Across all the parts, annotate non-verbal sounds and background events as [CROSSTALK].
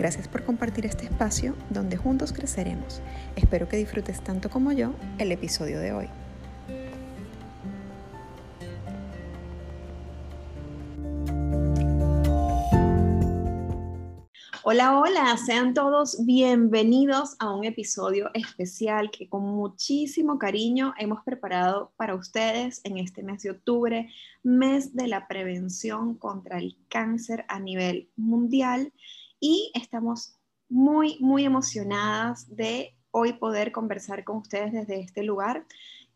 Gracias por compartir este espacio donde juntos creceremos. Espero que disfrutes tanto como yo el episodio de hoy. Hola, hola, sean todos bienvenidos a un episodio especial que con muchísimo cariño hemos preparado para ustedes en este mes de octubre, mes de la prevención contra el cáncer a nivel mundial y estamos muy, muy emocionadas de hoy poder conversar con ustedes desde este lugar.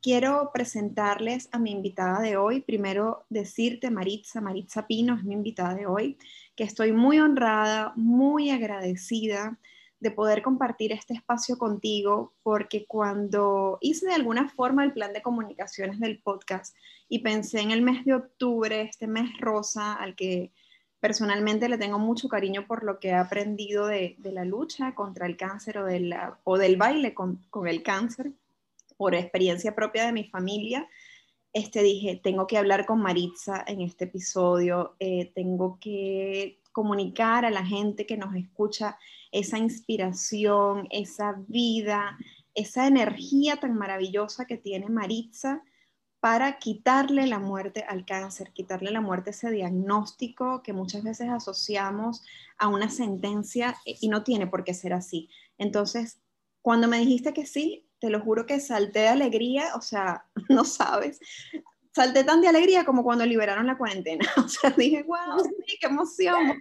Quiero presentarles a mi invitada de hoy. Primero decirte, Maritza, Maritza Pino es mi invitada de hoy, que estoy muy honrada, muy agradecida de poder compartir este espacio contigo, porque cuando hice de alguna forma el plan de comunicaciones del podcast y pensé en el mes de octubre, este mes rosa al que Personalmente le tengo mucho cariño por lo que he aprendido de, la lucha contra el cáncer o, de o del baile con, el cáncer, por experiencia propia de mi familia. Este, dije, tengo que hablar con Maritza en este episodio, eh, tengo que comunicar a la gente que nos escucha esa inspiración, esa vida, esa energía tan maravillosa que tiene Maritza para quitarle la muerte al cáncer, quitarle la muerte ese diagnóstico que muchas veces asociamos a una sentencia y no tiene por qué ser así. Entonces, cuando me dijiste que sí, te lo juro que salté de alegría, o sea, [LAUGHS] no sabes, salté tan de alegría como cuando liberaron la cuarentena. [LAUGHS] O sea, dije, wow, sí, qué emoción.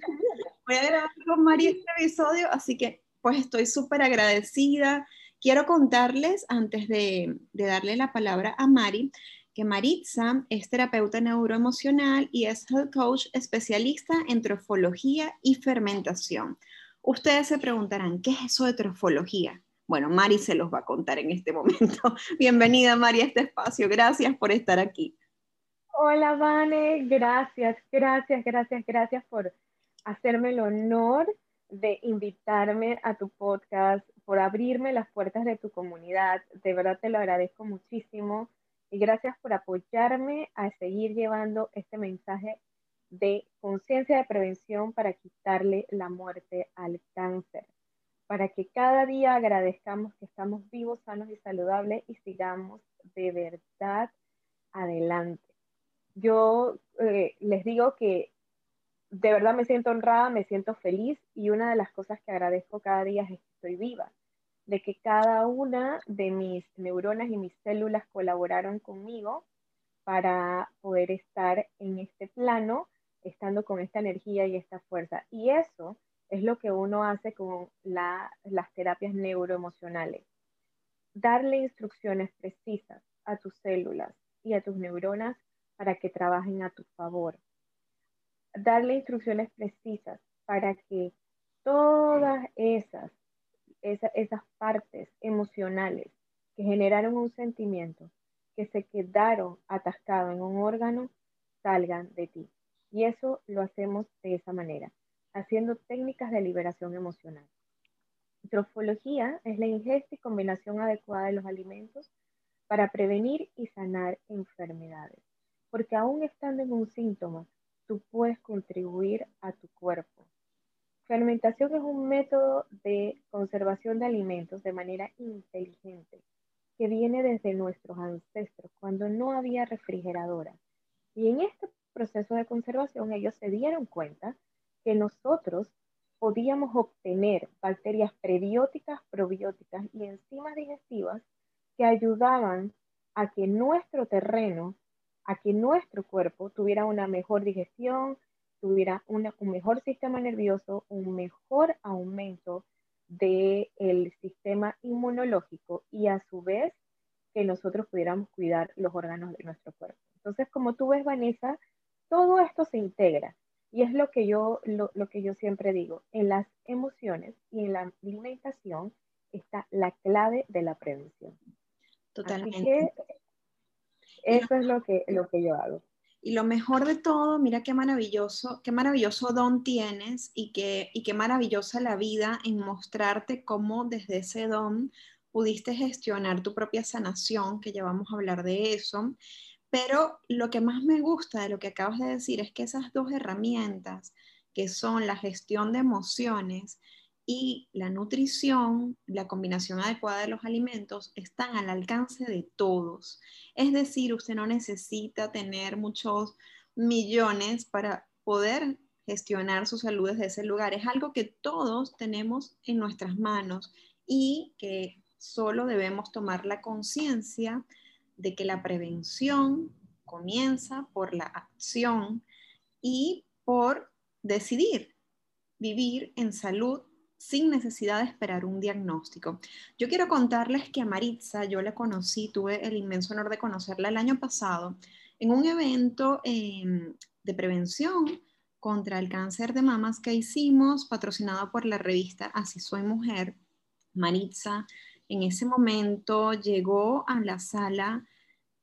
Voy a grabar con María este episodio, así que pues estoy súper agradecida. Quiero contarles, antes de, de darle la palabra a Mari, que Maritza es terapeuta neuroemocional y es health coach especialista en trofología y fermentación. Ustedes se preguntarán, ¿qué es eso de trofología? Bueno, Mari se los va a contar en este momento. [LAUGHS] Bienvenida, Mari, a este espacio. Gracias por estar aquí. Hola, Vane. Gracias, gracias, gracias, gracias por hacerme el honor de invitarme a tu podcast, por abrirme las puertas de tu comunidad. De verdad te lo agradezco muchísimo y gracias por apoyarme a seguir llevando este mensaje de conciencia de prevención para quitarle la muerte al cáncer, para que cada día agradezcamos que estamos vivos, sanos y saludables y sigamos de verdad adelante. Yo eh, les digo que de verdad me siento honrada, me siento feliz y una de las cosas que agradezco cada día es que estoy viva de que cada una de mis neuronas y mis células colaboraron conmigo para poder estar en este plano, estando con esta energía y esta fuerza. Y eso es lo que uno hace con las terapias neuroemocionales. Darle instrucciones precisas a tus células y a tus neuronas para que trabajen a tu favor. Darle instrucciones precisas para que todas esas esas partes emocionales que generaron un sentimiento, que se quedaron atascados en un órgano, salgan de ti. Y eso lo hacemos de esa manera, haciendo técnicas de liberación emocional. Trofología es la ingesta y combinación adecuada de los alimentos para prevenir y sanar enfermedades. Porque aún estando en un síntoma, tú puedes contribuir a tu cuerpo, Fermentación es un método de conservación de alimentos de manera inteligente que viene desde nuestros ancestros cuando no había refrigeradora. Y en este proceso de conservación ellos se dieron cuenta que nosotros podíamos obtener bacterias prebióticas, probióticas y enzimas digestivas que ayudaban a que nuestro terreno, a que nuestro cuerpo tuviera una mejor digestión, tuviera un mejor sistema nervioso, un mejor aumento del sistema inmunológico y a su vez que nosotros pudiéramos cuidar los órganos de nuestro cuerpo. Entonces, como tú ves, Vanessa, todo esto se integra y es lo que yo, lo, lo que yo siempre digo, en las emociones y en la alimentación está la clave de la prevención. Totalmente. eso es lo que, lo que yo hago. Y lo mejor de todo, mira qué maravilloso, qué maravilloso don tienes y qué, y qué maravillosa la vida en mostrarte cómo desde ese don pudiste gestionar tu propia sanación, que ya vamos a hablar de eso. Pero lo que más me gusta de lo que acabas de decir es que esas dos herramientas, que son la gestión de emociones y la nutrición, la combinación adecuada de los alimentos, están al alcance de todos. Es decir, usted no necesita tener muchos millones para poder gestionar su salud desde ese lugar. Es algo que todos tenemos en nuestras manos y que solo debemos tomar la conciencia de que la prevención comienza por la acción y por decidir vivir en salud sin necesidad de esperar un diagnóstico. Yo quiero contarles que a Maritza yo la conocí, tuve el inmenso honor de conocerla el año pasado en un evento em, de prevención contra el cáncer de mamas que hicimos, patrocinado por la revista Así Soy Mujer. Maritza en ese momento llegó a la sala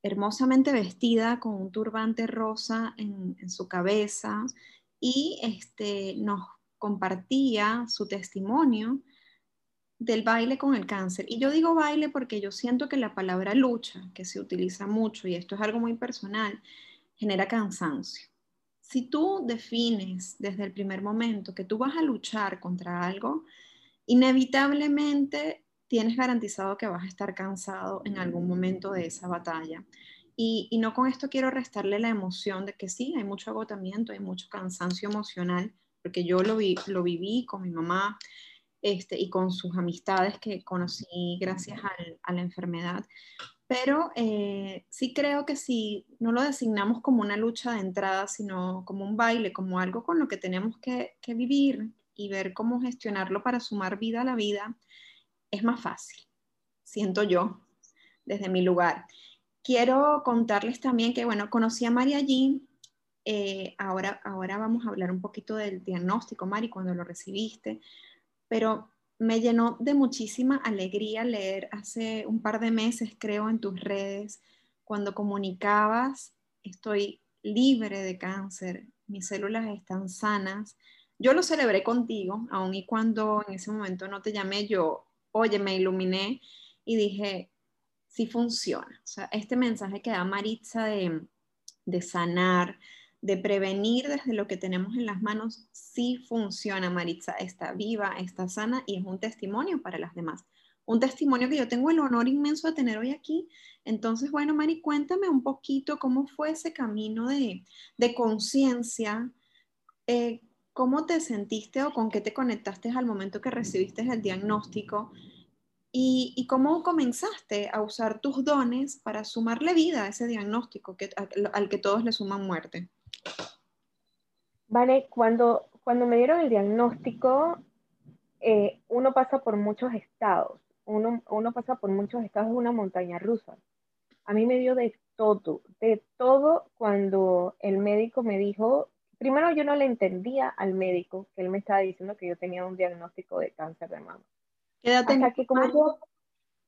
hermosamente vestida con un turbante rosa en, en su cabeza y este, nos compartía su testimonio del baile con el cáncer. Y yo digo baile porque yo siento que la palabra lucha, que se utiliza mucho, y esto es algo muy personal, genera cansancio. Si tú defines desde el primer momento que tú vas a luchar contra algo, inevitablemente tienes garantizado que vas a estar cansado en algún momento de esa batalla. Y, no con esto quiero restarle la emoción de que sí, hay mucho agotamiento, hay mucho cansancio emocional, porque yo lo, vi, lo viví con mi mamá este, y con sus amistades que conocí gracias a la enfermedad. Pero eh, sí creo que si no lo designamos como una lucha de entrada, sino como un baile, como algo con lo que tenemos que, que vivir y ver cómo gestionarlo para sumar vida a la vida, es más fácil, siento yo, desde mi lugar. Quiero contarles también que, bueno, conocí a María Jean eh, ahora, ahora vamos a hablar un poquito del diagnóstico, Mari, cuando lo recibiste, pero me llenó de muchísima alegría leer hace un par de meses, creo, en tus redes, cuando comunicabas, estoy libre de cáncer, mis células están sanas. Yo lo celebré contigo, aun y cuando en ese momento no te llamé, yo, oye, me iluminé y dije, sí funciona. O sea, este mensaje que da Maritza de, de sanar, de prevenir desde lo que tenemos en las manos, sí funciona, Maritza, está viva, está sana y es un testimonio para las demás. Un testimonio que yo tengo el honor inmenso de tener hoy aquí. Entonces, bueno, Mari, cuéntame un poquito cómo fue ese camino de, conciencia, eh, cómo te sentiste o con qué te conectaste al momento que recibiste el diagnóstico y, cómo comenzaste a usar tus dones para sumarle vida a ese diagnóstico que, al que todos le suman muerte. Vale, cuando, cuando me dieron el diagnóstico, eh, uno pasa por muchos estados, uno, uno pasa por muchos estados de una montaña rusa. A mí me dio de todo, de todo cuando el médico me dijo, primero yo no le entendía al médico que él me estaba diciendo que yo tenía un diagnóstico de cáncer de mama. Hasta que como yo,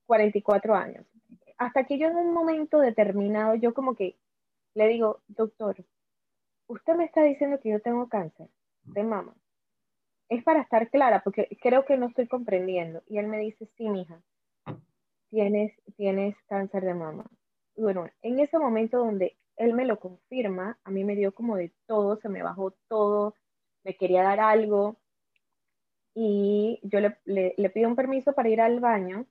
44 años, hasta que yo en un momento determinado, yo como que le digo, doctor, usted me está diciendo que yo tengo cáncer de mama. Es para estar clara, porque creo que no estoy comprendiendo. Y él me dice, sí, mija, tienes, tienes cáncer de mama. Bueno, en ese momento donde él me lo confirma, a mí me dio como de todo, se me bajó todo, me quería dar algo. Y yo le, le, pido un permiso para ir al baño.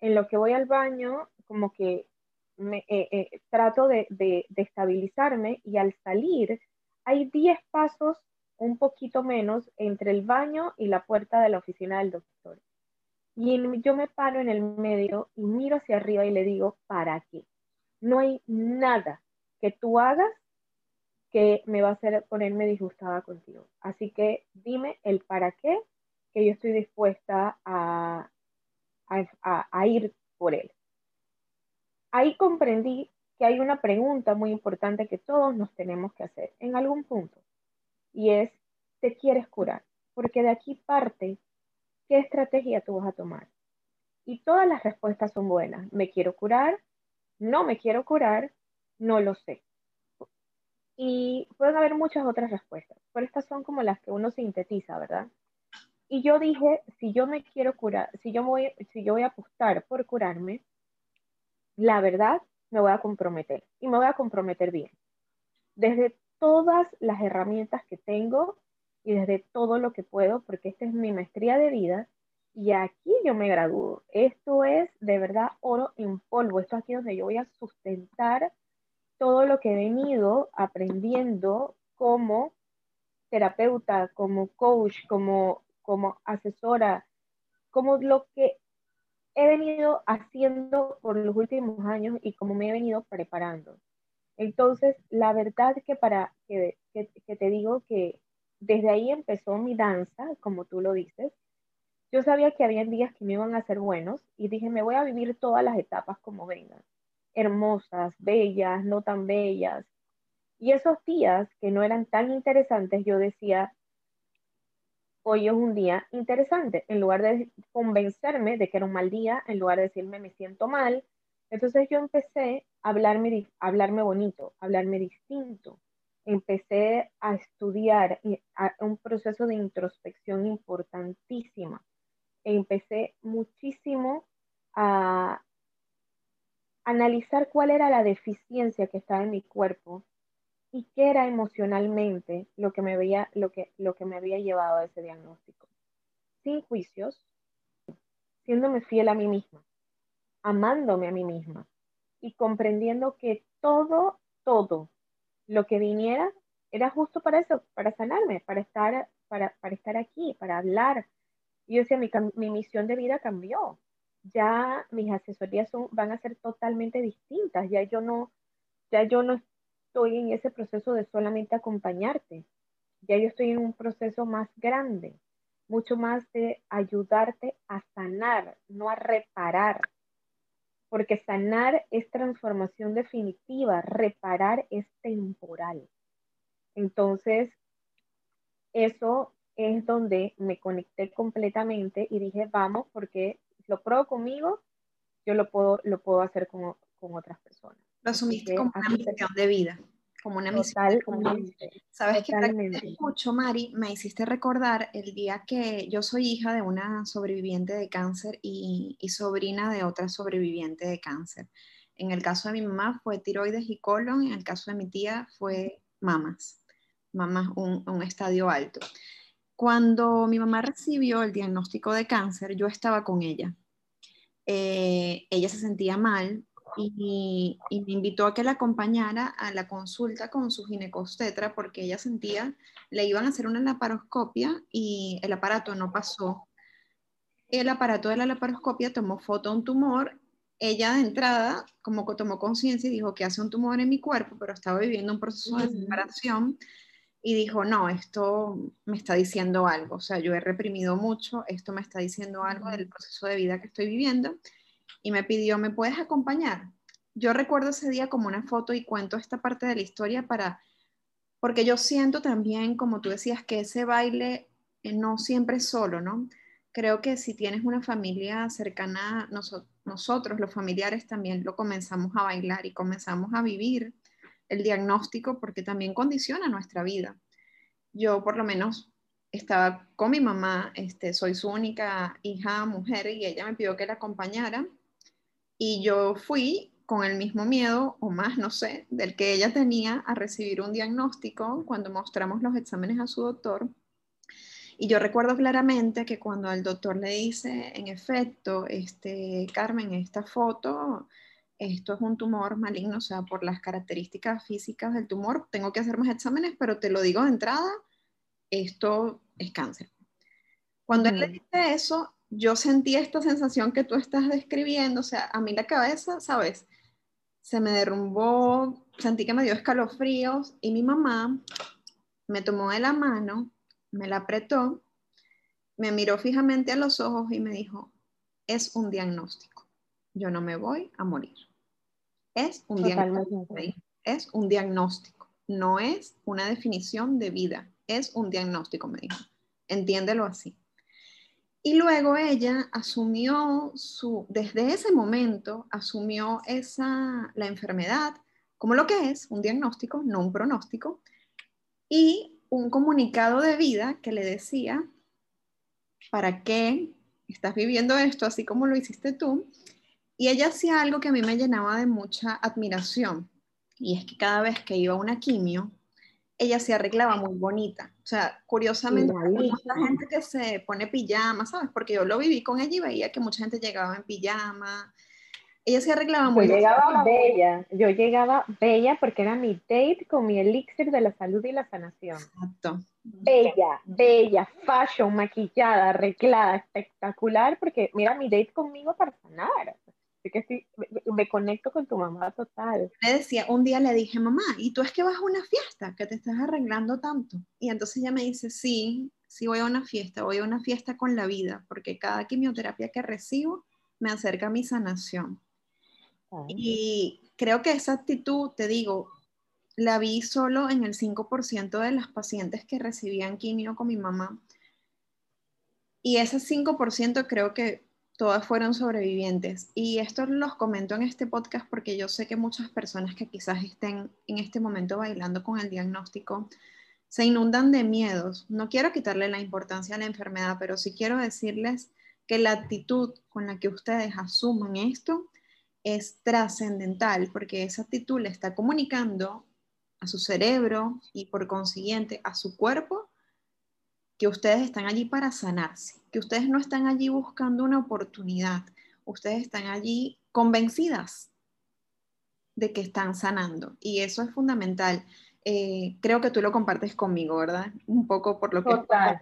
En lo que voy al baño, como que me, eh, eh, trato de, de, estabilizarme y al salir hay 10 pasos, un poquito menos, entre el baño y la puerta de la oficina del doctor. Y yo me paro en el medio y miro hacia arriba y le digo, ¿para qué? No hay nada que tú hagas que me va a hacer ponerme disgustada contigo. Así que dime el para qué, que yo estoy dispuesta a, a, a ir por él ahí comprendí que hay una pregunta muy importante que todos nos tenemos que hacer en algún punto. Y es, ¿te quieres curar? Porque de aquí parte, ¿qué estrategia tú vas a tomar? Y todas las respuestas son buenas. Me quiero curar, no me quiero curar, no lo sé. Y pueden haber muchas otras respuestas, pero estas son como las que uno sintetiza, ¿verdad? Y yo dije, si yo me quiero curar, si yo voy, si yo voy a apostar por curarme, la verdad me voy a comprometer y me voy a comprometer bien. Desde todas las herramientas que tengo y desde todo lo que puedo, porque esta es mi maestría de vida y aquí yo me gradúo. Esto es de verdad oro en polvo. Esto es aquí donde yo voy a sustentar todo lo que he venido aprendiendo como terapeuta, como coach, como, como asesora, como lo que he venido haciendo por los últimos años y como me he venido preparando. Entonces, la verdad que para que, que te digo que desde ahí empezó mi danza, como tú lo dices, yo sabía que había días que me iban a ser buenos y dije, me voy a vivir todas las etapas como vengan, hermosas, bellas, no tan bellas. Y esos días que no eran tan interesantes, yo decía, hoy es un día interesante, en lugar de convencerme de que era un mal día, en lugar de decirme me siento mal. Entonces yo empecé a hablarme, bonito, a hablarme distinto. Empecé a estudiar un proceso de introspección importantísima empecé muchísimo a analizar cuál era la deficiencia que estaba en mi cuerpo y qué era emocionalmente lo que me, veía, lo que, lo que me había llevado a ese diagnóstico. Sin juicios, siéndome fiel a mí misma, amándome a mí misma y comprendiendo que todo, todo lo que viniera era justo para eso, para sanarme, para estar, para, para estar aquí, para hablar, y yo decía, mi, mi misión de vida cambió. Ya mis asesorías son, van a ser totalmente distintas. Ya yo no, ya yo no estoy en ese proceso de solamente acompañarte. Ya yo estoy en un proceso más grande, mucho más de ayudarte a sanar, no a reparar. Porque sanar es transformación definitiva, reparar es temporal. Entonces, eso es donde me conecté completamente y dije, vamos, porque lo pruebo conmigo, yo lo puedo, lo puedo hacer con, con otras personas. Lo asumiste como una misión de vida, como una misión. Sabes que mucho, Mari, me hiciste recordar el día que yo soy hija de una sobreviviente de cáncer y, y sobrina de otra sobreviviente de cáncer. En el caso de mi mamá fue tiroides y colon, en el caso de mi tía fue mamas, mamas un, un estadio alto. Cuando mi mamá recibió el diagnóstico de cáncer, yo estaba con ella. Eh, ella se sentía mal y, me invitó a que la acompañara a la consulta con su ginecostetra porque ella sentía, le iban a hacer una laparoscopia y el aparato no pasó. El aparato de la laparoscopia tomó foto de un tumor. Ella de entrada, como que tomó conciencia y dijo que hace un tumor en mi cuerpo, pero estaba viviendo un proceso de separación y dijo, no, esto me está diciendo algo, o sea, yo he reprimido mucho, esto me está diciendo algo del proceso de vida que estoy viviendo, y me pidió, ¿me puedes acompañar? Yo recuerdo ese día como una foto y cuento esta parte de la historia para, porque yo siento también, como tú decías, que ese baile eh, no siempre es solo, ¿no? Creo que si tienes una familia cercana, nosotros los familiares también lo comenzamos a bailar y comenzamos a vivir el diagnóstico porque también condiciona nuestra vida. Yo por lo menos estaba con mi mamá, este, soy su única hija mujer y ella me pidió que la acompañara y yo fui con el mismo miedo o más, no sé, del que ella tenía a recibir un diagnóstico cuando mostramos los exámenes a su doctor. Y yo recuerdo claramente que cuando el doctor le dice, en efecto, este, Carmen, esta foto esto es un tumor maligno, o sea, por las características físicas del tumor, tengo que hacer más exámenes, pero te lo digo de entrada, esto es cáncer. Cuando él le dice eso, yo sentí esta sensación que tú estás describiendo, o sea, a mí la cabeza, ¿sabes? Se me derrumbó, sentí que me dio escalofríos y mi mamá me tomó de la mano, me la apretó, me miró fijamente a los ojos y me dijo, es un diagnóstico yo no me voy a morir. Es un, diagnóstico, es un diagnóstico, no es una definición de vida, es un diagnóstico, me dijo. Entiéndelo así. Y luego ella asumió su, desde ese momento, asumió esa, la enfermedad como lo que es, un diagnóstico, no un pronóstico, y un comunicado de vida que le decía, ¿para qué estás viviendo esto así como lo hiciste tú? Y ella hacía algo que a mí me llenaba de mucha admiración, y es que cada vez que iba a una quimio, ella se arreglaba muy bonita. O sea, curiosamente, mucha gente que se pone pijama, ¿sabes? Porque yo lo viví con ella y veía que mucha gente llegaba en pijama. Ella se arreglaba muy Yo llegaba bella, yo llegaba bella porque era mi date con mi elixir de la salud y la sanación. Exacto. Bella, bella, fashion, maquillada, arreglada, espectacular, porque mira mi date conmigo para sanar que sí, me, conecto con tu mamá total. Le decía, un día le dije, mamá, ¿y tú es que vas a una fiesta? que te estás arreglando tanto? Y entonces ella me dice, sí, sí voy a una fiesta, voy a una fiesta con la vida, porque cada quimioterapia que recibo me acerca a mi sanación. Y creo que esa actitud, te digo, la vi solo en el 5% de las pacientes que recibían quimio con mi mamá. Y ese 5% creo que todas fueron sobrevivientes. Y esto los comento en este podcast porque yo sé que muchas personas que quizás estén en este momento bailando con el diagnóstico se inundan de miedos. No quiero quitarle la importancia a la enfermedad, pero sí quiero decirles que la actitud con la que ustedes asuman esto es trascendental porque esa actitud le está comunicando a su cerebro y por consiguiente a su cuerpo que ustedes están allí para sanarse, que ustedes no están allí buscando una oportunidad, ustedes están allí convencidas de que están sanando y eso es fundamental. Eh, creo que tú lo compartes conmigo, ¿verdad? Un poco por lo que... Total,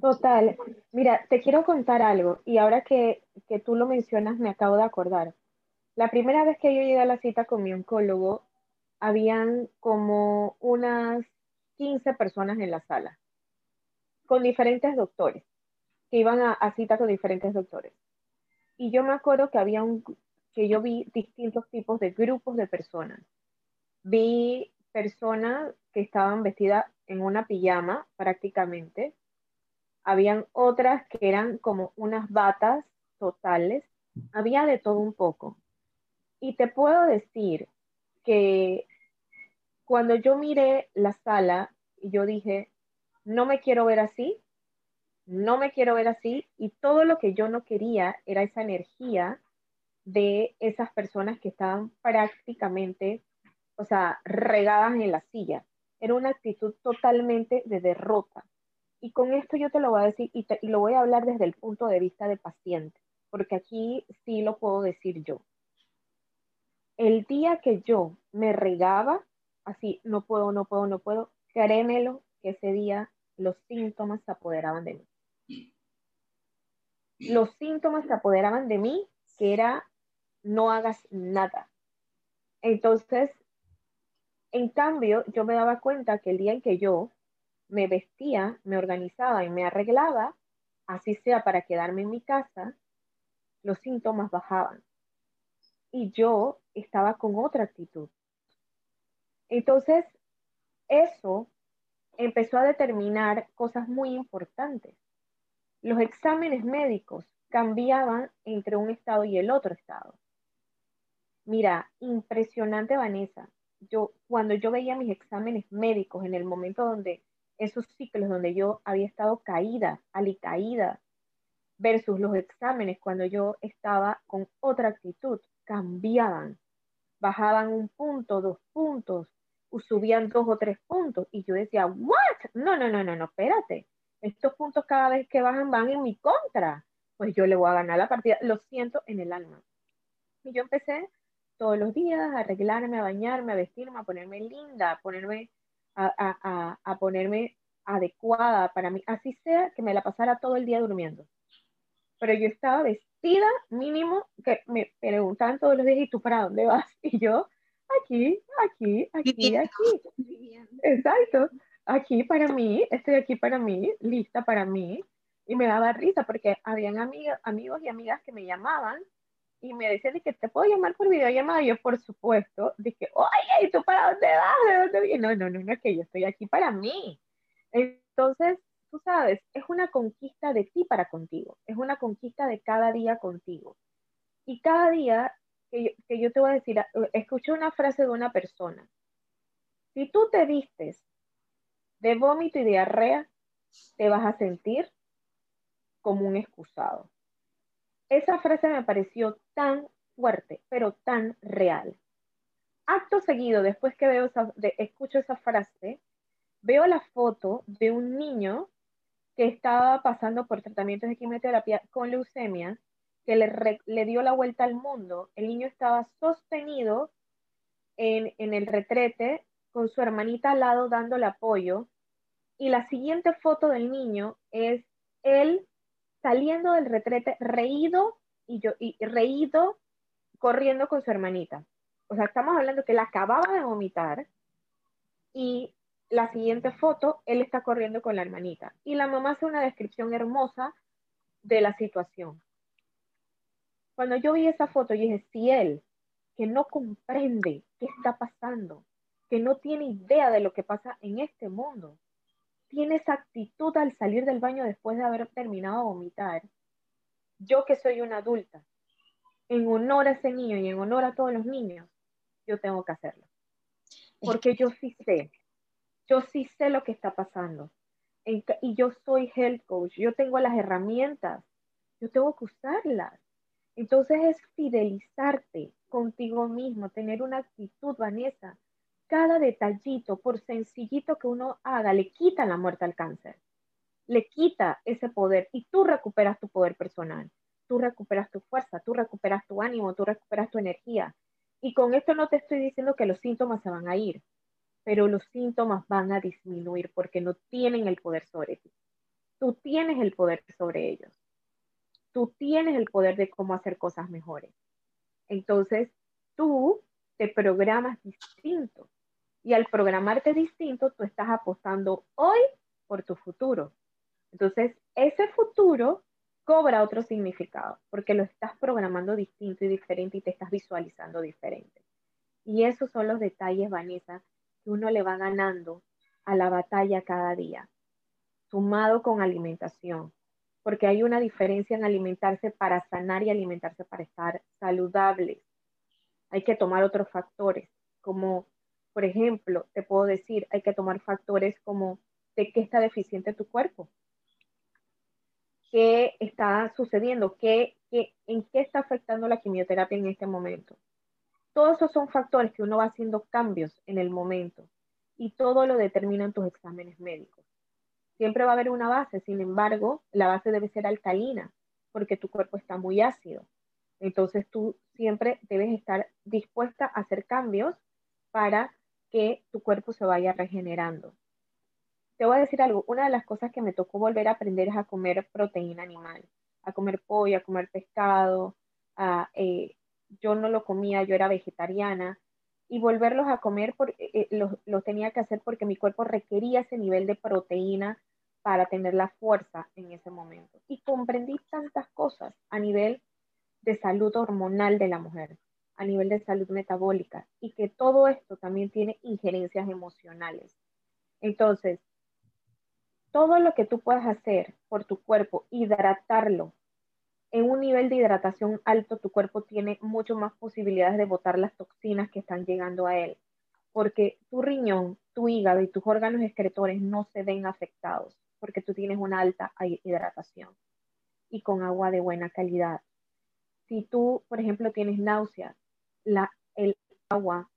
total. Mira, te quiero contar algo y ahora que, que tú lo mencionas me acabo de acordar. La primera vez que yo llegué a la cita con mi oncólogo, habían como unas 15 personas en la sala con diferentes doctores, que iban a, cita con diferentes doctores. Y yo me acuerdo que había un, que yo vi distintos tipos de grupos de personas. Vi personas que estaban vestidas en una pijama prácticamente. Habían otras que eran como unas batas totales. Había de todo un poco. Y te puedo decir que cuando yo miré la sala, yo dije, no me quiero ver así, no me quiero ver así, y todo lo que yo no quería era esa energía de esas personas que estaban prácticamente, o sea, regadas en la silla. Era una actitud totalmente de derrota. Y con esto yo te lo voy a decir y, y lo voy a hablar desde el punto de vista de paciente, porque aquí sí lo puedo decir yo. El día que yo me regaba, así, no puedo, no puedo, no puedo, créemelo que ese día los síntomas se apoderaban de mí. Los síntomas se apoderaban de mí, que era no hagas nada. Entonces, en cambio, yo me daba cuenta que el día en que yo me vestía, me organizaba y me arreglaba, así sea para quedarme en mi casa, los síntomas bajaban. Y yo estaba con otra actitud. Entonces, eso empezó a determinar cosas muy importantes. Los exámenes médicos cambiaban entre un estado y el otro estado. Mira, impresionante Vanessa. Yo cuando yo veía mis exámenes médicos en el momento donde esos ciclos donde yo había estado caída, alicaída, versus los exámenes cuando yo estaba con otra actitud, cambiaban. Bajaban un punto, dos puntos, subían dos o tres puntos. Y yo decía, ¿what? No, no, no, no, no, espérate. Estos puntos cada vez que bajan van en mi contra. Pues yo le voy a ganar la partida. Lo siento en el alma. Y yo empecé todos los días a arreglarme, a bañarme, a vestirme, a ponerme linda, a ponerme, a, a, a, ponerme adecuada para mí. Así sea que me la pasara todo el día durmiendo. Pero yo estaba vestida mínimo que me preguntaban todos los días, ¿y tú para dónde vas? [LAUGHS] Y yo, aquí, aquí, aquí, aquí. Exacto. Aquí para mí, estoy aquí para mí, lista para mí. Y me daba risa porque habían amigos y amigas que me llamaban y me decían que te puedo llamar por videollamada. Y yo, por supuesto, dije, oye, ¿y tú para dónde vas? ¿De dónde vienes? No, no, no, no, es que yo estoy aquí para mí. Entonces, tú sabes, es una conquista de ti para contigo, es una conquista de cada día contigo. Y cada día que yo, te voy a decir, escuché una frase de una persona, si tú te vistes de vómito y diarrea, te vas a sentir como un excusado. Esa frase me pareció tan fuerte, pero tan real. Acto seguido, después que veo escucho esa frase, veo la foto de un niño que estaba pasando por tratamientos de quimioterapia con leucemia, que le, dio la vuelta al mundo. El niño estaba sostenido en, el retrete con su hermanita al lado dándole apoyo. Y la siguiente foto del niño es él saliendo del retrete, reído y, yo, reído, corriendo con su hermanita. O sea, estamos hablando que él acababa de vomitar y la siguiente foto, él está corriendo con la hermanita. Y la mamá hace una descripción hermosa de la situación. Cuando yo vi esa foto, yo dije, si él, que no comprende qué está pasando, que no tiene idea de lo que pasa en este mundo, tiene esa actitud al salir del baño después de haber terminado de vomitar, yo que soy una adulta, en honor a ese niño y en honor a todos los niños, yo tengo que hacerlo. Porque yo sí sé, yo sí sé lo que está pasando. y yo soy health coach, yo tengo las herramientas, yo tengo que usarlas. Entonces es fidelizarte contigo mismo, tener una actitud, Vanessa, cada detallito, por sencillito que uno haga, le quita la muerte al cáncer, le quita ese poder y tú recuperas tu poder personal, tú recuperas tu fuerza, tú recuperas tu ánimo, tú recuperas tu energía. Y con esto no te estoy diciendo que los síntomas se van a ir, pero los síntomas van a disminuir porque no tienen el poder sobre ti. Tú tienes el poder sobre ellos. Tú tienes el poder de cómo hacer cosas mejores. Entonces, tú te programas distinto. Y al programarte distinto, tú estás apostando hoy por tu futuro. Entonces, ese futuro cobra otro significado, porque lo estás programando distinto y diferente y te estás visualizando diferente. Y esos son los detalles, Vanessa, que uno le va ganando a la batalla cada día, sumado con alimentación, porque hay una diferencia en alimentarse para sanar y alimentarse para estar saludable. Hay que tomar otros factores, como por ejemplo, te puedo decir, hay que tomar factores como de qué está deficiente tu cuerpo, qué está sucediendo, ¿Qué, qué, en qué está afectando la quimioterapia en este momento. Todos esos son factores que uno va haciendo cambios en el momento y todo lo determinan tus exámenes médicos. Siempre va a haber una base, sin embargo, la base debe ser alcalina porque tu cuerpo está muy ácido. Entonces tú siempre debes estar dispuesta a hacer cambios para que tu cuerpo se vaya regenerando. Te voy a decir algo, una de las cosas que me tocó volver a aprender es a comer proteína animal, a comer pollo, a comer pescado. Eh, yo no lo comía, yo era vegetariana y volverlos a comer por, eh, eh, lo, tenía que hacer porque mi cuerpo requería ese nivel de proteína para tener la fuerza en ese momento. Y comprendí tantas cosas a nivel de salud hormonal de la mujer a nivel de salud metabólica y que todo esto también tiene injerencias emocionales. Entonces, todo lo que tú puedas hacer por tu cuerpo, hidratarlo en un nivel de hidratación alto, tu cuerpo tiene mucho más posibilidades de botar las toxinas que están llegando a él, porque tu riñón, tu hígado y tus órganos excretores no se ven afectados, porque tú tienes una alta hidratación y con agua de buena calidad. Si tú, por ejemplo, tienes náuseas, la, el agua,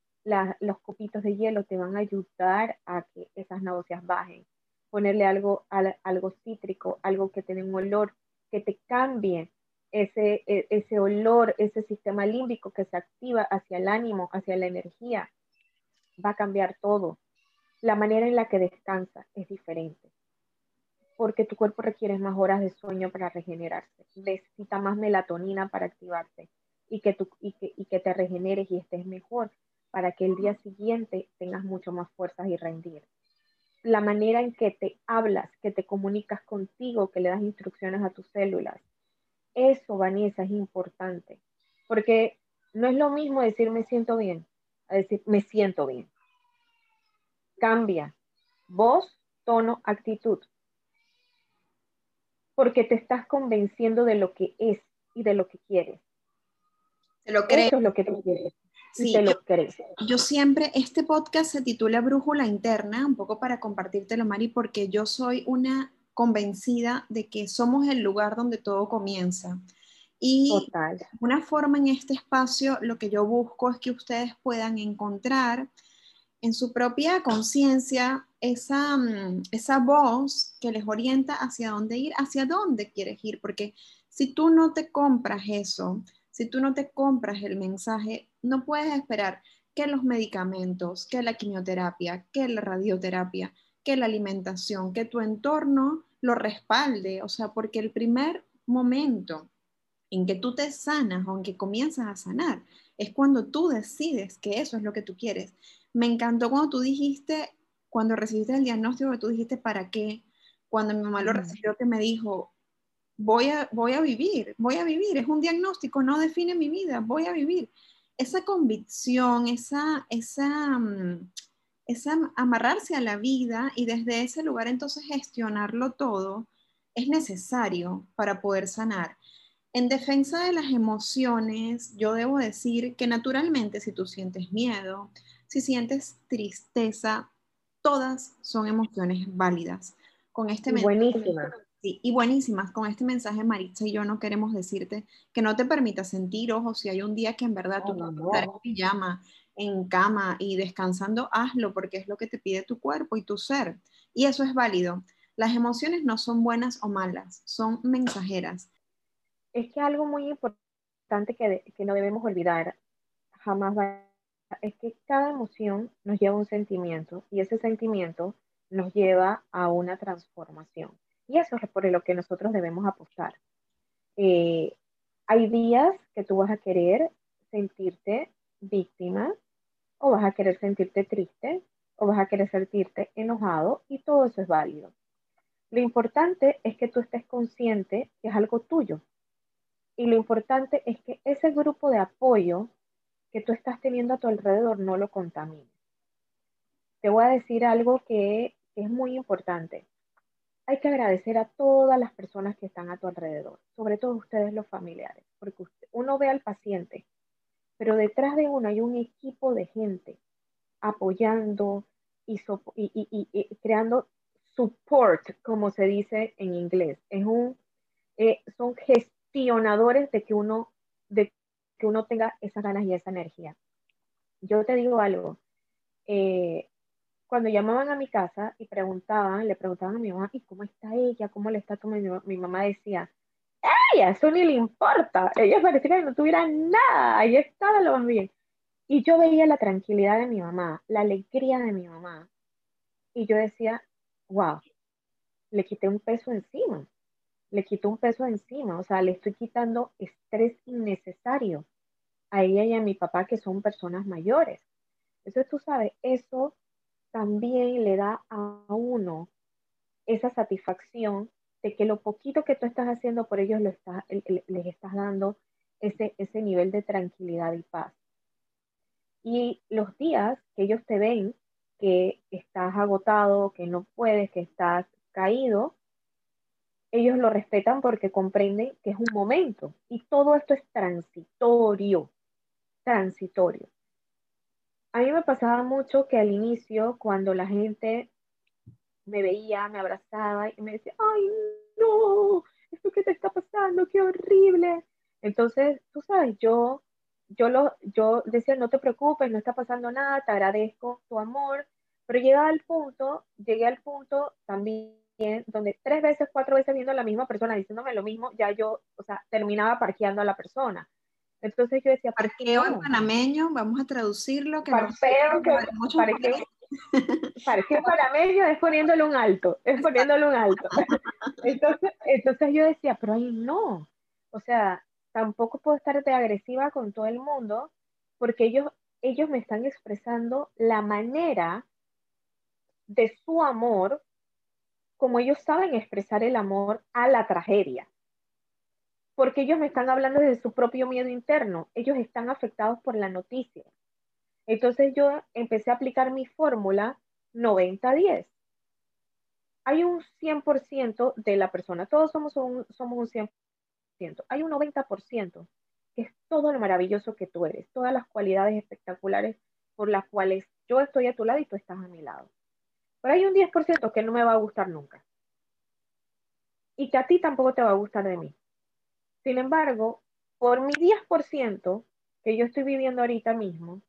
los copitos de hielo te van a ayudar a que esas náuseas bajen. Ponerle algo, algo cítrico, algo que tenga un olor, que te cambie ese, e, ese olor, ese sistema límbico que se activa hacia el ánimo, hacia la energía, va a cambiar todo. La manera en la que descansa es diferente, porque tu cuerpo requiere más horas de sueño para regenerarse, necesita más melatonina para activarse y que, y que te regeneres y estés mejor para que el día siguiente tengas mucho más fuerzas y rendir. La manera en que te hablas, que te comunicas contigo, que le das instrucciones a tus células. Eso, Vanessa, es importante. Porque no es lo mismo decir me siento bien a decir me siento bien. Cambia voz, tono, actitud. Porque te estás convenciendo de lo que es y de lo que quieres. Te lo crees. Eso es lo que tú quieres. Sí, te lo yo, crees. Yo siempre, este podcast se titula Brújula Interna, un poco para compartírtelo, Mari, porque yo soy una convencida de que somos el lugar donde todo comienza. Y Total. una forma en este espacio, lo que yo busco es que ustedes puedan encontrar en su propia conciencia esa, mm, esa voz que les orienta hacia dónde ir, hacia dónde quieres ir, porque si tú no te compras eso, si tú no te compras el mensaje, no puedes esperar que los medicamentos, que la quimioterapia, que la radioterapia, que la alimentación, que tu entorno lo respalde, o sea, porque el primer momento en que tú te sanas o en que comienzas a sanar es cuando tú decides que eso es lo que tú quieres. Me encantó cuando tú dijiste, cuando recibiste el diagnóstico, que tú dijiste, ¿para qué? Cuando mi mamá lo recibió, que me dijo, voy a, voy a vivir, voy a vivir, es un diagnóstico, no define mi vida, voy a vivir. Esa convicción, esa, esa, mm, esa amarrarse a la vida y desde ese lugar entonces gestionarlo todo, es necesario para poder sanar. En defensa de las emociones, yo debo decir que naturalmente si tú sientes miedo, si sientes tristeza, todas son emociones válidas. Con este Buenísimas. Sí, y buenísimas. Con este mensaje, Maritza y yo no queremos decirte que no te permita sentir, ojo, si hay un día que en verdad tú no, estar en pijama, en cama y descansando, hazlo porque es lo que te pide tu cuerpo y tu ser. Y eso es válido. Las emociones no son buenas o malas, son mensajeras. Es que algo muy importante que, que no debemos olvidar jamás va es que cada emoción nos lleva a un sentimiento y ese sentimiento nos lleva a una transformación. Y eso es por lo que nosotros debemos apostar. Eh, hay días que tú vas a querer sentirte víctima o vas a querer sentirte triste o vas a querer sentirte enojado y todo eso es válido. Lo importante es que tú estés consciente que es algo tuyo. Y lo importante es que ese grupo de apoyo que tú estás teniendo a tu alrededor no lo contamines. Te voy a decir algo que, es muy importante. Hay que agradecer a todas las personas que están a tu alrededor, sobre todo ustedes los familiares, porque uno ve al paciente, pero detrás de uno hay un equipo de gente apoyando y, creando support, como se dice en inglés. Es un, eh, son gestionadores de que uno, de que uno tenga esas ganas y esa energía. Yo te digo algo, eh, cuando llamaban a mi casa y preguntaban, le preguntaban a mi mamá, ¿y cómo está ella? ¿Cómo le está tomando? Mi, mamá decía, ella, eso ni le importa, ella parecía que no tuviera nada, ahí estaba lo más bien. Y yo veía la tranquilidad de mi mamá, la alegría de mi mamá, y yo decía, wow, le quité un peso encima le quito un peso encima, o sea, le estoy quitando estrés innecesario a ella y a mi papá, que son personas mayores. Entonces, tú sabes, eso también le da a uno esa satisfacción de que lo poquito que tú estás haciendo por ellos lo está, les estás dando ese, ese nivel de tranquilidad y paz. Y los días que ellos te ven que estás agotado, que no puedes, que estás caído, ellos lo respetan porque comprenden que es un momento y todo esto es transitorio, transitorio. A mí me pasaba mucho que al inicio, cuando la gente me veía, me abrazaba y me decía, ay, no, esto que te está pasando, qué horrible. Entonces, tú sabes, yo, yo, lo, yo decía, no te preocupes, no está pasando nada, te agradezco tu amor, pero llegaba al punto, llegué al punto también donde tres veces, cuatro veces viendo a la misma persona diciéndome lo mismo, ya yo, o sea, terminaba parqueando a la persona. Entonces yo decía, parqueo en panameño, vamos a traducirlo. Que parqueo, que, parqueo, [LAUGHS] parqueo panameño es poniéndole un alto, es poniéndole un alto. [LAUGHS] Entonces, entonces yo decía, pero ahí no, o sea, tampoco puedo estar de agresiva con todo el mundo porque ellos, ellos me están expresando la manera de su amor como ellos saben expresar el amor a la tragedia. Porque ellos me están hablando de su propio miedo interno. Ellos están afectados por la noticia. Entonces yo empecé a aplicar mi fórmula 90-10. hay un 100% de la persona, todos somos un, somos un 100%, hay un 90% que es todo lo maravilloso que tú eres, todas las cualidades espectaculares por las cuales yo estoy a tu lado y tú estás a mi lado. Pero hay un 10% que no me va a gustar nunca. Y que a ti tampoco te va a gustar de mí. Sin embargo, por mi 10% que yo estoy viviendo ahorita mismo,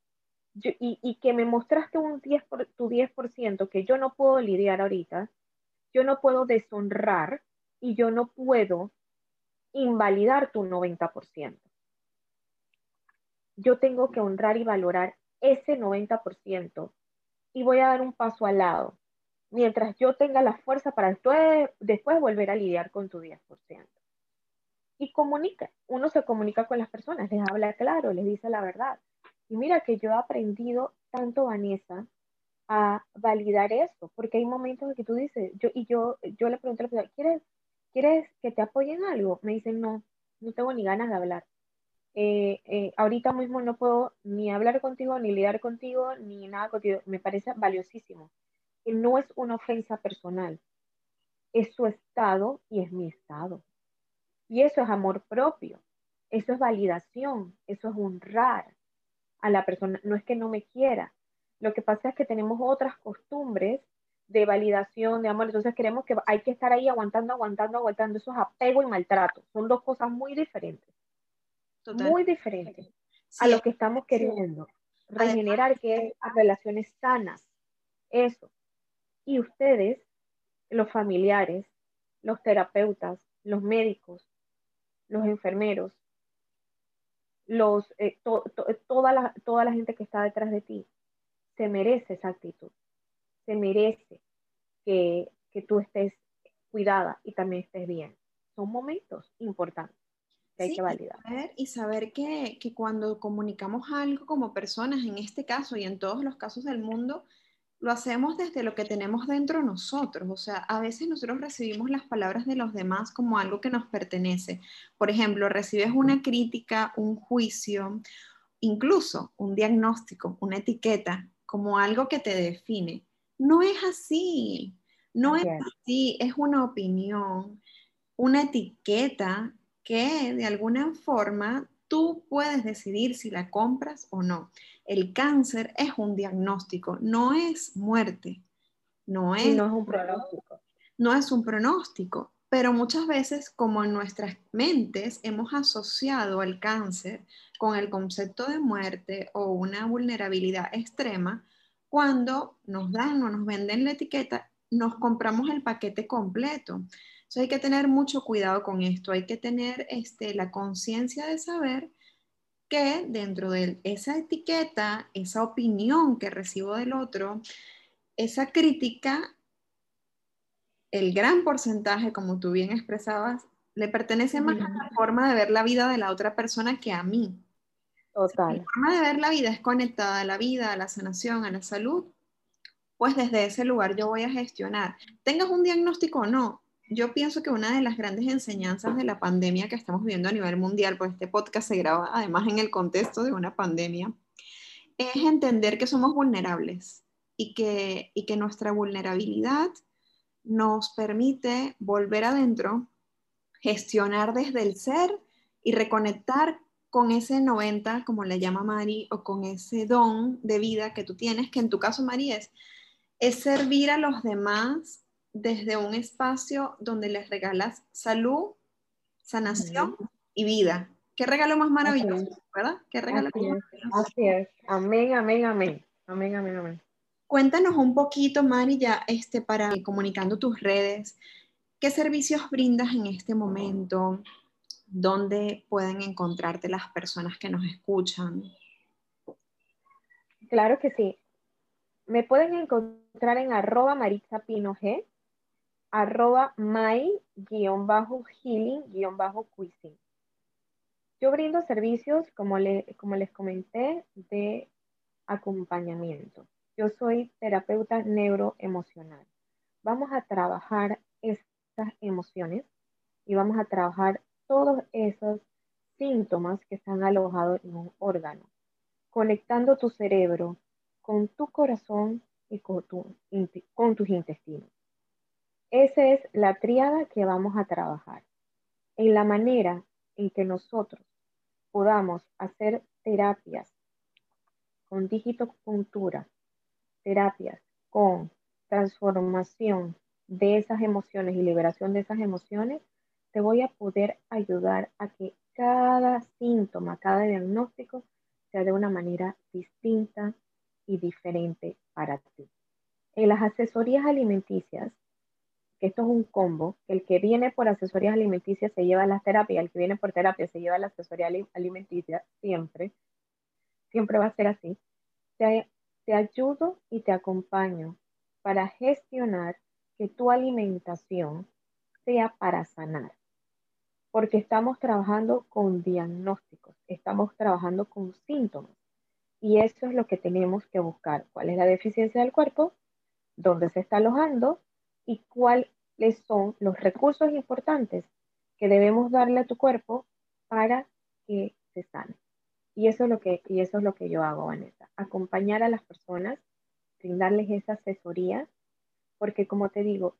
y, que me mostraste un 10 por, tu 10% que yo no puedo lidiar ahorita, yo no puedo deshonrar y yo no puedo invalidar tu 90%. Yo tengo que honrar y valorar ese 90% y voy a dar un paso al lado, mientras yo tenga la fuerza para después, después volver a lidiar con tu 10%. Y comunica, uno se comunica con las personas, les habla claro, les dice la verdad. Y mira que yo he aprendido tanto, Vanessa, a validar esto, porque hay momentos en que tú dices, yo, y yo, yo le pregunto a la persona, ¿quieres, ¿quieres que te apoyen algo? Me dicen, no, no tengo ni ganas de hablar. Eh, eh, ahorita mismo no puedo ni hablar contigo, ni lidiar contigo, ni nada contigo. Me parece valiosísimo. Que no es una ofensa personal, es su estado y es mi estado. Y eso es amor propio, eso es validación, eso es honrar a la persona. No es que no me quiera, lo que pasa es que tenemos otras costumbres de validación, de amor, entonces queremos que hay que estar ahí aguantando, aguantando, aguantando. Eso es apego y maltrato. Son dos cosas muy diferentes. Muy diferentes a lo que estamos queriendo. Regenerar, que es a relaciones sanas. Eso. Y ustedes, los familiares, los terapeutas, los médicos, los enfermeros, los, eh, toda, la, toda la gente que está detrás de ti, se merece esa actitud, se merece que, que tú estés cuidada y también estés bien. Son momentos importantes que hay que validar. Y saber, que, que, cuando comunicamos algo como personas, en este caso y en todos los casos del mundo, lo hacemos desde lo que tenemos dentro nosotros. O sea, a veces nosotros recibimos las palabras de los demás como algo que nos pertenece. Por ejemplo, recibes una crítica, un juicio, incluso un diagnóstico, una etiqueta como algo que te define. No es así, no es así, es una opinión, una etiqueta que de alguna forma tú puedes decidir si la compras o no. El cáncer es un diagnóstico, no es muerte, no es, no es un pronóstico. No es un pronóstico, pero muchas veces como en nuestras mentes hemos asociado el cáncer con el concepto de muerte o una vulnerabilidad extrema, cuando nos dan o nos venden la etiqueta, nos compramos el paquete completo. Entonces hay que tener mucho cuidado con esto, hay que tener este, la conciencia de saber que dentro de esa etiqueta, esa opinión que recibo del otro, esa crítica, el gran porcentaje, como tú bien expresabas, le pertenece más a la forma de ver la vida de la otra persona que a mí. Total. Mi forma de ver la vida es conectada a la vida, a la sanación, a la salud. Pues desde ese lugar yo voy a gestionar. Tengas un diagnóstico o no, yo pienso que una de las grandes enseñanzas de la pandemia que estamos viviendo a nivel mundial, pues este podcast se graba además en el contexto de una pandemia, es entender que somos vulnerables y que, y que nuestra vulnerabilidad nos permite volver adentro, gestionar desde el ser y reconectar con ese 90, como le llama Mari, o con ese don de vida que tú tienes, que en tu caso, Mari, es, servir a los demás desde un espacio donde les regalas salud, sanación y vida. Qué regalo más maravilloso, ¿verdad? Qué regalo Así, más Así es. Amén, amén, amén. Amén, amén, amén. Cuéntanos un poquito, Mari, ya este, para comunicando tus redes, ¿qué servicios brindas en este momento? dónde pueden encontrarte las personas que nos escuchan. Claro que sí. Me pueden encontrar en arroba Maritza Pino G, arroba my-healing-cuisine. Yo brindo servicios, como, como les comenté, de acompañamiento. Yo soy terapeuta neuroemocional. Vamos a trabajar estas emociones y vamos a trabajar todos esos síntomas que están alojados en un órgano, conectando tu cerebro con tu corazón y con, tus intestinos. Esa es la triada que vamos a trabajar. En la manera en que nosotros podamos hacer terapias con digitopuntura, terapias con transformación de esas emociones y liberación de esas emociones, te voy a poder ayudar a que cada síntoma, cada diagnóstico sea de una manera distinta y diferente para ti. En las asesorías alimenticias, que esto es un combo, el que viene por asesorías alimenticias se lleva las terapias, el que viene por terapia se lleva la asesoría alimenticia, siempre, siempre va a ser así. Te, te ayudo y te acompaño para gestionar que tu alimentación sea para sanar. Porque estamos trabajando con diagnósticos, estamos trabajando con síntomas. Y eso es lo que tenemos que buscar. ¿Cuál es la deficiencia del cuerpo? ¿Dónde se está alojando? ¿Y cuáles son los recursos importantes que debemos darle a tu cuerpo para que se sane? Y eso es lo que, y eso es lo que yo hago, Vanessa. Acompañar a las personas, brindarles esa asesoría porque como te digo,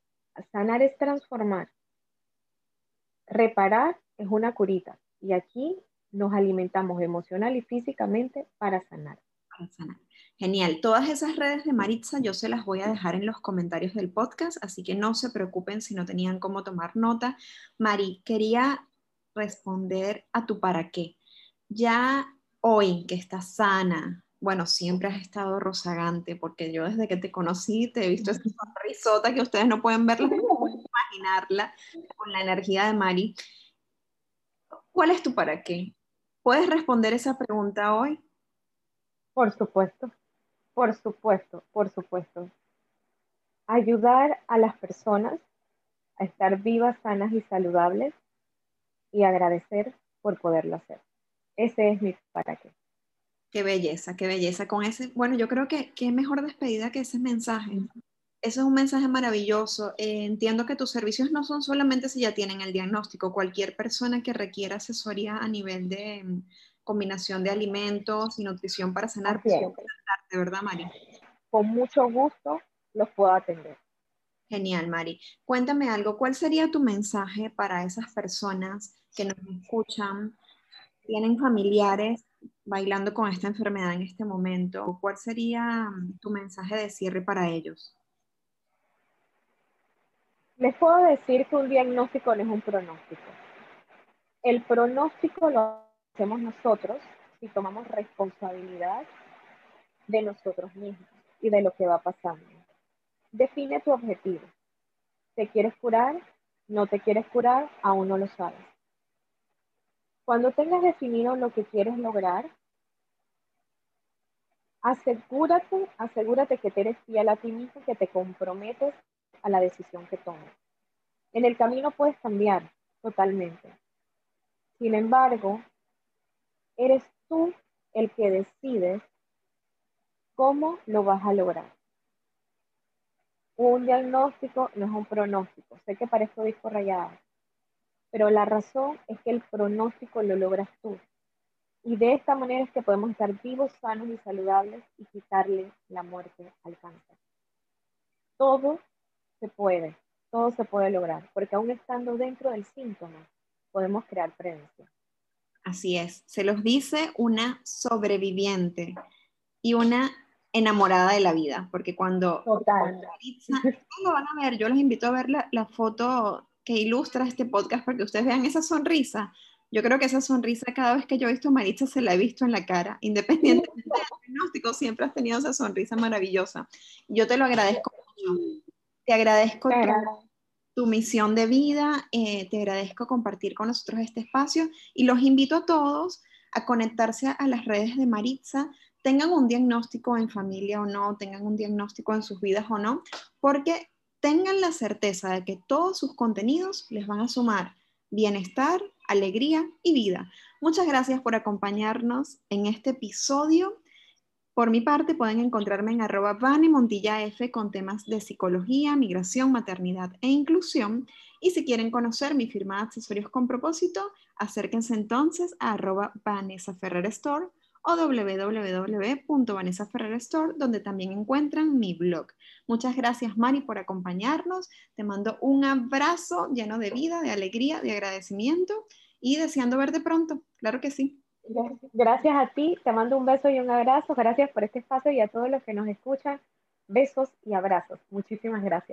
sanar es transformar. Reparar es una curita y aquí nos alimentamos emocional y físicamente para sanar. Para sanar. Genial. Todas esas redes de Maritza yo se las voy a dejar en los comentarios del podcast, así que no se preocupen si no tenían cómo tomar nota. Mari, quería responder a tu para qué. Ya hoy que estás sana, bueno, siempre has estado rozagante, porque yo desde que te conocí te he visto esa sonrisota que ustedes no pueden verla, no pueden imaginarla con la energía de Mari. ¿Cuál es tu para qué? ¿Puedes responder esa pregunta hoy? Por supuesto, por supuesto, por supuesto. Ayudar a las personas a estar vivas, sanas y saludables y agradecer por poderlo hacer. Ese es mi para qué. Qué belleza, qué belleza. Con ese, bueno, yo creo que qué mejor despedida que ese mensaje. Eso es un mensaje maravilloso. Eh, entiendo que tus servicios no son solamente si ya tienen el diagnóstico. Cualquier persona que requiera asesoría a nivel de combinación de alimentos y nutrición para sanar, pues, de verdad, Mari. Con mucho gusto los puedo atender. Genial, Mari. Cuéntame algo. ¿Cuál sería tu mensaje para esas personas que nos escuchan, tienen familiares bailando con esta enfermedad en este momento, ¿cuál sería mm, tu mensaje de cierre para ellos? Les puedo decir que un diagnóstico no es un pronóstico. El pronóstico lo hacemos nosotros si tomamos responsabilidad de nosotros mismos y de lo que va pasando. Define tu objetivo. ¿Te quieres curar? ¿No te quieres curar? Aún no lo sabes. Cuando tengas definido lo que quieres lograr, asegúrate, asegúrate que te eres fiel a ti mismo, que te comprometes a la decisión que tomes. En el camino puedes cambiar totalmente. Sin embargo, eres tú el que decides cómo lo vas a lograr. Un diagnóstico no es un pronóstico. Sé que parezco disco rayado, pero la razón es que el pronóstico lo logras tú. Y de esta manera es que podemos estar vivos, sanos y saludables y quitarle la muerte al cáncer. Todo se puede, todo se puede lograr, porque aún estando dentro del síntoma, podemos crear prevención. Así es, se los dice una sobreviviente y una enamorada de la vida, porque cuando, Total. lo van a ver, yo los invito a ver la, la foto que ilustra este podcast para que ustedes vean esa sonrisa. Yo creo que esa sonrisa cada vez que yo he visto a Maritza se la he visto en la cara, independientemente del [LAUGHS] diagnóstico, siempre has tenido esa sonrisa maravillosa. Yo te lo agradezco mucho. Te agradezco tu, misión de vida, eh, te agradezco compartir con nosotros este espacio y los invito a todos a conectarse a las redes de Maritza, tengan un diagnóstico en familia o no, tengan un diagnóstico en sus vidas o no, porque tengan la certeza de que todos sus contenidos les van a sumar bienestar, alegría y vida. Muchas gracias por acompañarnos en este episodio. Por mi parte, pueden encontrarme en arroba Montilla F con temas de psicología, migración, maternidad e inclusión. Y si quieren conocer mi firma de accesorios con propósito, acérquense entonces a arroba Vanessa Ferrer Store o www.vanessaferrerstore, donde también encuentran mi blog. Muchas gracias, Mari, por acompañarnos. Te mando un abrazo lleno de vida, de alegría, de agradecimiento y deseando verte pronto. Claro que sí. Gracias a ti, te mando un beso y un abrazo. Gracias por este espacio y a todos los que nos escuchan. Besos y abrazos. Muchísimas gracias.